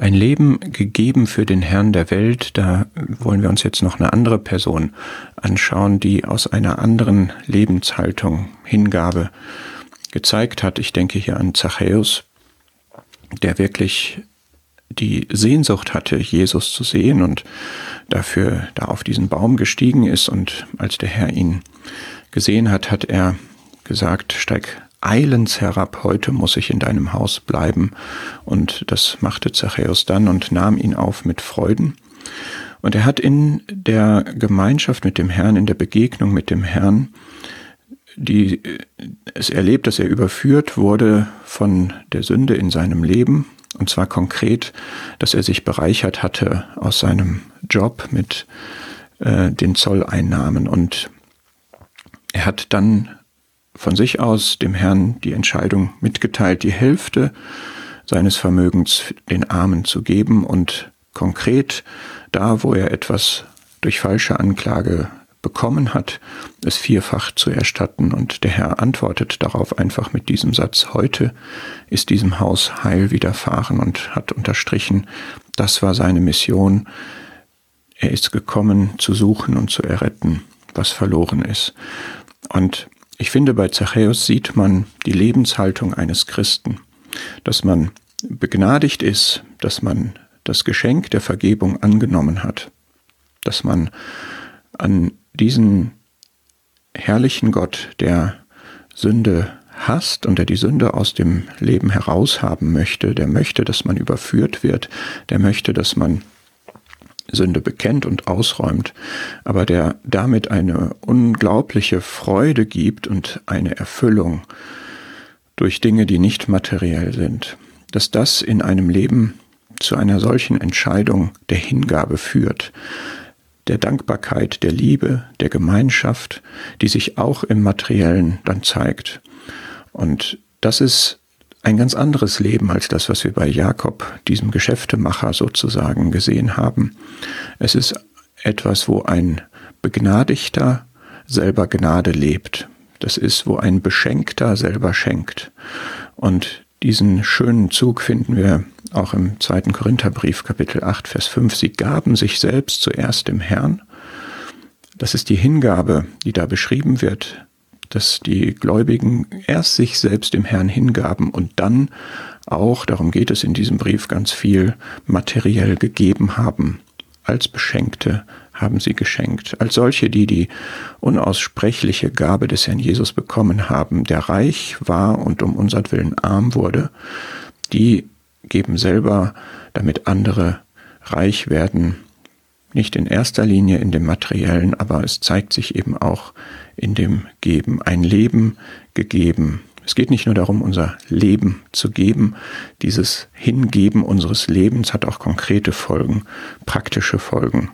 Ein Leben gegeben für den Herrn der Welt, da wollen wir uns jetzt noch eine andere Person anschauen, die aus einer anderen Lebenshaltung Hingabe gezeigt hat. Ich denke hier an Zachäus, der wirklich die Sehnsucht hatte, Jesus zu sehen und dafür da auf diesen Baum gestiegen ist. Und als der Herr ihn gesehen hat, hat er gesagt, steig eilends herab, heute muss ich in deinem Haus bleiben. Und das machte Zachäus dann und nahm ihn auf mit Freuden. Und er hat in der Gemeinschaft mit dem Herrn, in der Begegnung mit dem Herrn, die, es erlebt, dass er überführt wurde von der Sünde in seinem Leben, und zwar konkret, dass er sich bereichert hatte aus seinem Job mit äh, den Zolleinnahmen. Und er hat dann von sich aus dem Herrn die Entscheidung mitgeteilt, die Hälfte seines Vermögens den Armen zu geben und konkret da, wo er etwas durch falsche Anklage bekommen hat, es vierfach zu erstatten. Und der Herr antwortet darauf einfach mit diesem Satz, heute ist diesem Haus Heil widerfahren und hat unterstrichen, das war seine Mission. Er ist gekommen, zu suchen und zu erretten, was verloren ist. Und ich finde, bei Zachäus sieht man die Lebenshaltung eines Christen, dass man begnadigt ist, dass man das Geschenk der Vergebung angenommen hat, dass man an diesen herrlichen Gott, der Sünde hasst und der die Sünde aus dem Leben heraushaben möchte, der möchte, dass man überführt wird, der möchte, dass man Sünde bekennt und ausräumt, aber der damit eine unglaubliche Freude gibt und eine Erfüllung durch Dinge, die nicht materiell sind, dass das in einem Leben zu einer solchen Entscheidung der Hingabe führt, der Dankbarkeit, der Liebe, der Gemeinschaft, die sich auch im Materiellen dann zeigt. Und das ist ein ganz anderes Leben als das, was wir bei Jakob, diesem Geschäftemacher sozusagen, gesehen haben. Es ist etwas, wo ein Begnadigter selber Gnade lebt. Das ist, wo ein Beschenkter selber schenkt. Und diesen schönen Zug finden wir auch im zweiten Korintherbrief, Kapitel 8, Vers 5. Sie gaben sich selbst zuerst dem Herrn. Das ist die Hingabe, die da beschrieben wird dass die Gläubigen erst sich selbst dem Herrn hingaben und dann auch, darum geht es in diesem Brief ganz viel, materiell gegeben haben. Als Beschenkte haben sie geschenkt. Als solche, die die unaussprechliche Gabe des Herrn Jesus bekommen haben, der reich war und um unseren arm wurde, die geben selber, damit andere reich werden, nicht in erster Linie in dem materiellen, aber es zeigt sich eben auch in dem Geben, ein Leben gegeben. Es geht nicht nur darum, unser Leben zu geben, dieses Hingeben unseres Lebens hat auch konkrete Folgen, praktische Folgen.